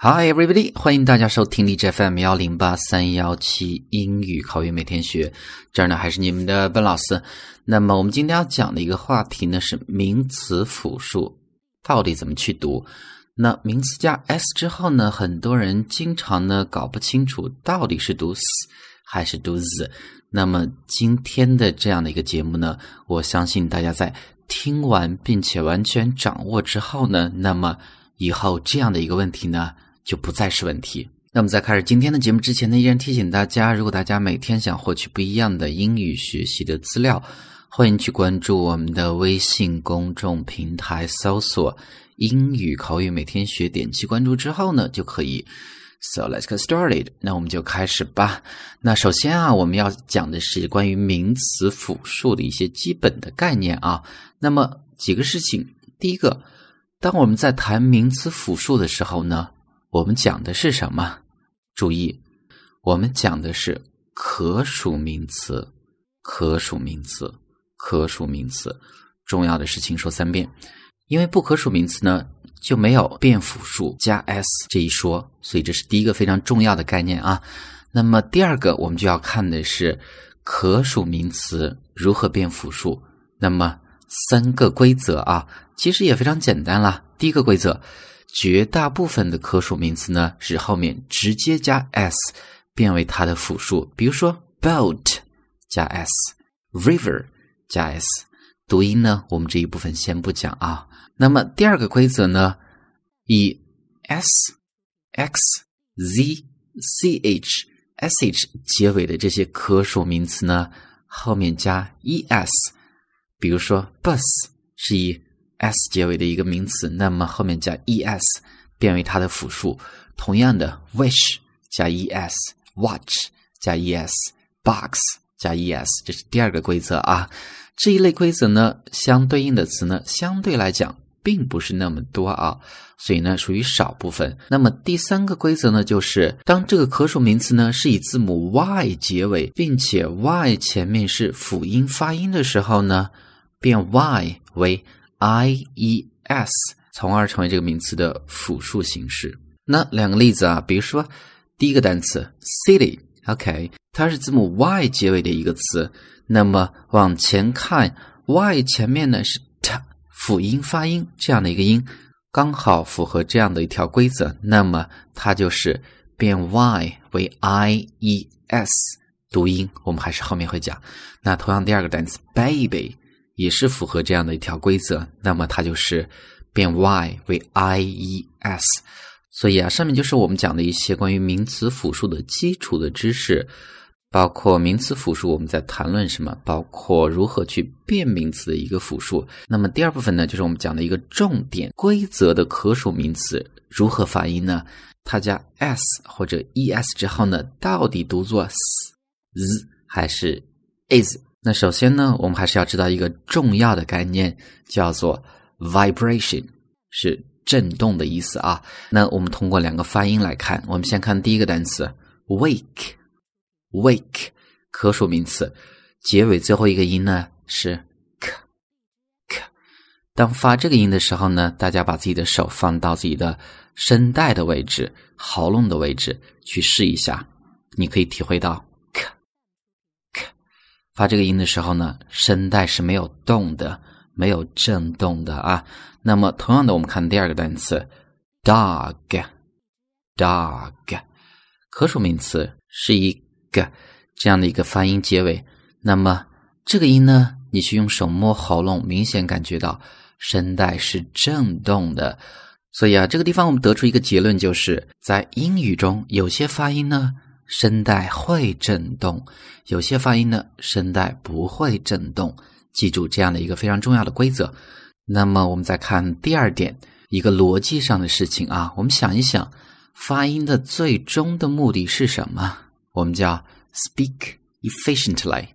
Hi everybody，欢迎大家收听荔枝 FM 幺零八三幺七英语口语每天学，这儿呢还是你们的笨老师。那么我们今天要讲的一个话题呢是名词复数到底怎么去读？那名词加 s 之后呢，很多人经常呢搞不清楚到底是读 s 还是读 z。那么今天的这样的一个节目呢，我相信大家在听完并且完全掌握之后呢，那么以后这样的一个问题呢。就不再是问题。那么在开始今天的节目之前呢，依然提醒大家，如果大家每天想获取不一样的英语学习的资料，欢迎去关注我们的微信公众平台，搜索“英语口语每天学”，点击关注之后呢，就可以。So let's get started。那我们就开始吧。那首先啊，我们要讲的是关于名词复数的一些基本的概念啊。那么几个事情，第一个，当我们在谈名词复数的时候呢。我们讲的是什么？注意，我们讲的是可数名词，可数名词，可数名词。重要的事情说三遍，因为不可数名词呢就没有变复数加 s 这一说，所以这是第一个非常重要的概念啊。那么第二个，我们就要看的是可数名词如何变复数。那么三个规则啊，其实也非常简单啦。第一个规则。绝大部分的可数名词呢，是后面直接加 s 变为它的复数。比如说，boat 加 s，river 加 s。读音呢，我们这一部分先不讲啊。那么第二个规则呢，以 s、x、z、ch、sh 结尾的这些可数名词呢，后面加 es。比如说，bus 是以 s 结尾的一个名词，那么后面加 es 变为它的复数。同样的，wish 加 es，watch 加 es，box 加 es，这是第二个规则啊。这一类规则呢，相对应的词呢，相对来讲并不是那么多啊，所以呢，属于少部分。那么第三个规则呢，就是当这个可数名词呢是以字母 y 结尾，并且 y 前面是辅音发音的时候呢，变 y 为。I e s，从而成为这个名词的复数形式。那两个例子啊，比如说第一个单词 city，OK，它是字母 y 结尾的一个词。那么往前看，y 前面呢是 t 辅音发音这样的一个音，刚好符合这样的一条规则。那么它就是变 y 为 i e s 读音。我们还是后面会讲。那同样第二个单词 baby。也是符合这样的一条规则，那么它就是变 y 为 i e s，所以啊，上面就是我们讲的一些关于名词复数的基础的知识，包括名词复数我们在谈论什么，包括如何去变名词的一个复数。那么第二部分呢，就是我们讲的一个重点规则的可数名词如何发音呢？它加 s 或者 e s 之后呢，到底读作 s、z 还是 is？那首先呢，我们还是要知道一个重要的概念，叫做 vibration，是震动的意思啊。那我们通过两个发音来看，我们先看第一个单词 wake，wake，可数名词，结尾最后一个音呢是 k，k。当发这个音的时候呢，大家把自己的手放到自己的声带的位置、喉咙的位置去试一下，你可以体会到。发这个音的时候呢，声带是没有动的，没有震动的啊。那么同样的，我们看第二个单词，dog，dog，可数名词是一个这样的一个发音结尾。那么这个音呢，你去用手摸喉咙，明显感觉到声带是震动的。所以啊，这个地方我们得出一个结论，就是在英语中有些发音呢。声带会震动，有些发音呢，声带不会震动。记住这样的一个非常重要的规则。那么，我们再看第二点，一个逻辑上的事情啊。我们想一想，发音的最终的目的是什么？我们叫 speak efficiently。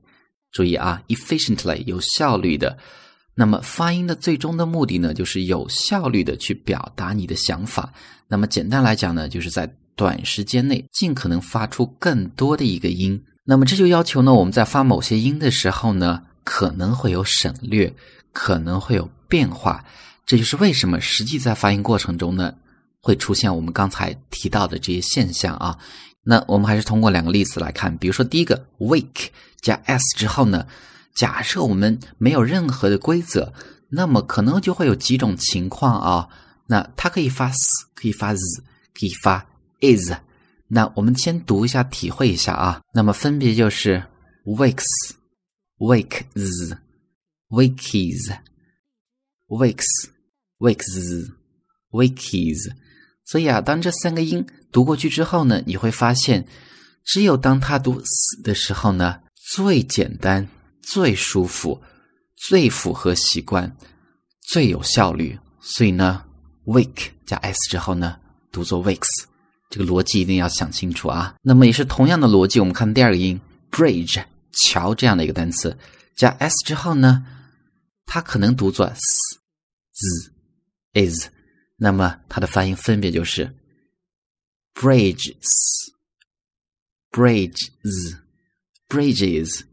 注意啊，efficiently 有效率的。那么，发音的最终的目的呢，就是有效率的去表达你的想法。那么，简单来讲呢，就是在短时间内尽可能发出更多的一个音，那么这就要求呢，我们在发某些音的时候呢，可能会有省略，可能会有变化。这就是为什么实际在发音过程中呢，会出现我们刚才提到的这些现象啊。那我们还是通过两个例子来看，比如说第一个 wake 加 s 之后呢，假设我们没有任何的规则，那么可能就会有几种情况啊。那它可以发 s，可以发 z，可以发 is。那我们先读一下，体会一下啊。那么分别就是 wakes，wakes，wakes，wakes，wakes。所以啊，当这三个音读过去之后呢，你会发现，只有当它读 s 的时候呢，最简单、最舒服、最符合习惯、最有效率。所以呢，wake 加 s 之后呢，读作 wakes，这个逻辑一定要想清楚啊。那么也是同样的逻辑，我们看第二个音 bridge 桥这样的一个单词，加 s 之后呢，它可能读作 s z is。那么它的发音分别就是 bridges, bridges, bridges,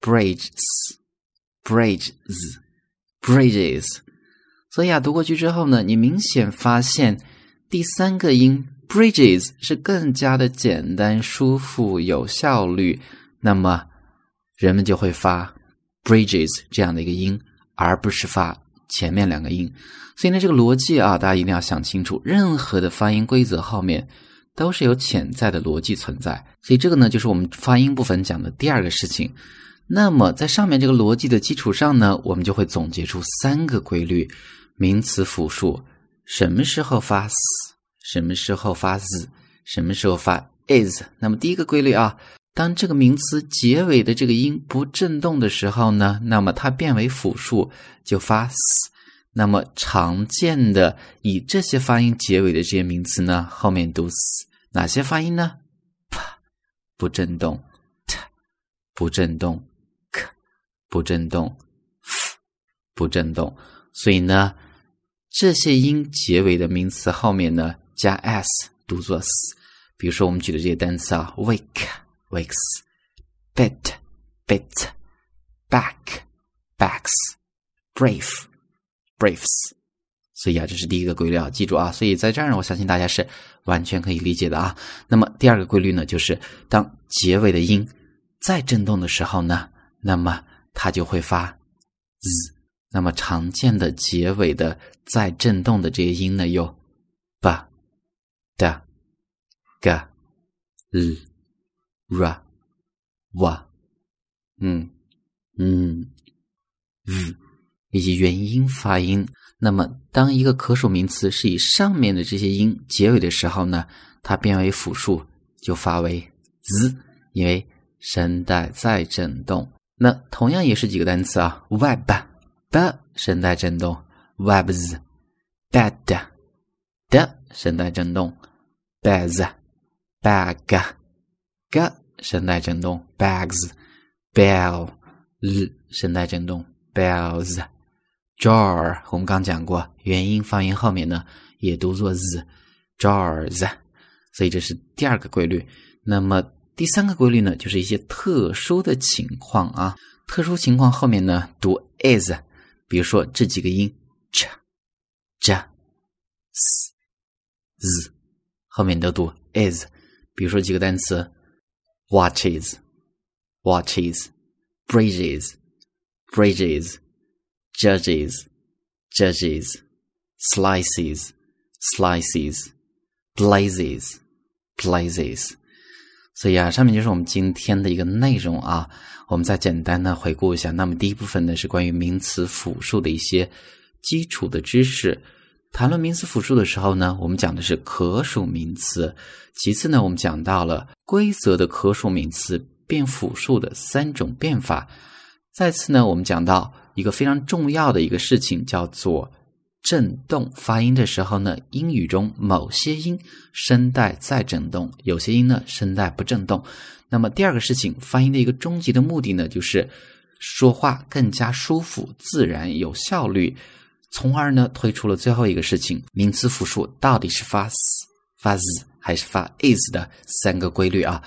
bridges, bridges, bridges。所以啊，读过去之后呢，你明显发现第三个音 bridges 是更加的简单、舒服、有效率。那么人们就会发 bridges 这样的一个音，而不是发。前面两个音，所以呢，这个逻辑啊，大家一定要想清楚。任何的发音规则后面都是有潜在的逻辑存在，所以这个呢，就是我们发音部分讲的第二个事情。那么在上面这个逻辑的基础上呢，我们就会总结出三个规律：名词复数什么时候发 s，什么时候发 z，什么时候发 is。那么第一个规律啊。当这个名词结尾的这个音不振动的时候呢，那么它变为复数就发 s。那么常见的以这些发音结尾的这些名词呢，后面读 s，哪些发音呢？p 不振动，t 不振动，k 不振动，f 不振动。所以呢，这些音结尾的名词后面呢加 s 读作 s。比如说我们举的这些单词啊，wake。wakes, bit, bit, back, backs, brave, braves。所以啊，这是第一个规律啊，记住啊。所以在这儿呢，我相信大家是完全可以理解的啊。那么第二个规律呢，就是当结尾的音在震动的时候呢，那么它就会发 z。那么常见的结尾的在振动的这些音呢，有 b、d、g、l。ra wa 嗯嗯 v 以及元音发音。那么，当一个可数名词是以上面的这些音结尾的时候呢，它变为复数就发为 z，因为声带在振动。那同样也是几个单词啊，web 的声带振动，webs bed 的声带振动，bags bag。g 声带振动，bags，bell，l 声带振动，bells，jar，我们刚讲过，元音发音后面呢也读作 z，jars，所以这是第二个规律。那么第三个规律呢，就是一些特殊的情况啊，特殊情况后面呢读 is，比如说这几个音，ch，j，s，z，后面都读 is，比如说几个单词。watches, watches, bridges, bridges, judges, judges, slices, slices, blazes, blazes。所以啊，上面就是我们今天的一个内容啊。我们再简单的回顾一下。那么第一部分呢是关于名词复数的一些基础的知识。谈论名词复数的时候呢，我们讲的是可数名词。其次呢，我们讲到了规则的可数名词变复数的三种变法。再次呢，我们讲到一个非常重要的一个事情，叫做振动发音的时候呢，英语中某些音声带在振动，有些音呢声带不振动。那么第二个事情，发音的一个终极的目的呢，就是说话更加舒服、自然、有效率。从而呢，推出了最后一个事情：名词复数到底是发 s、发 z 还是发 is 的三个规律啊。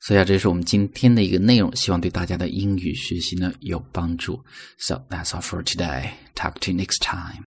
所以啊，这是我们今天的一个内容，希望对大家的英语学习呢有帮助。So that's all for today. Talk to you next time.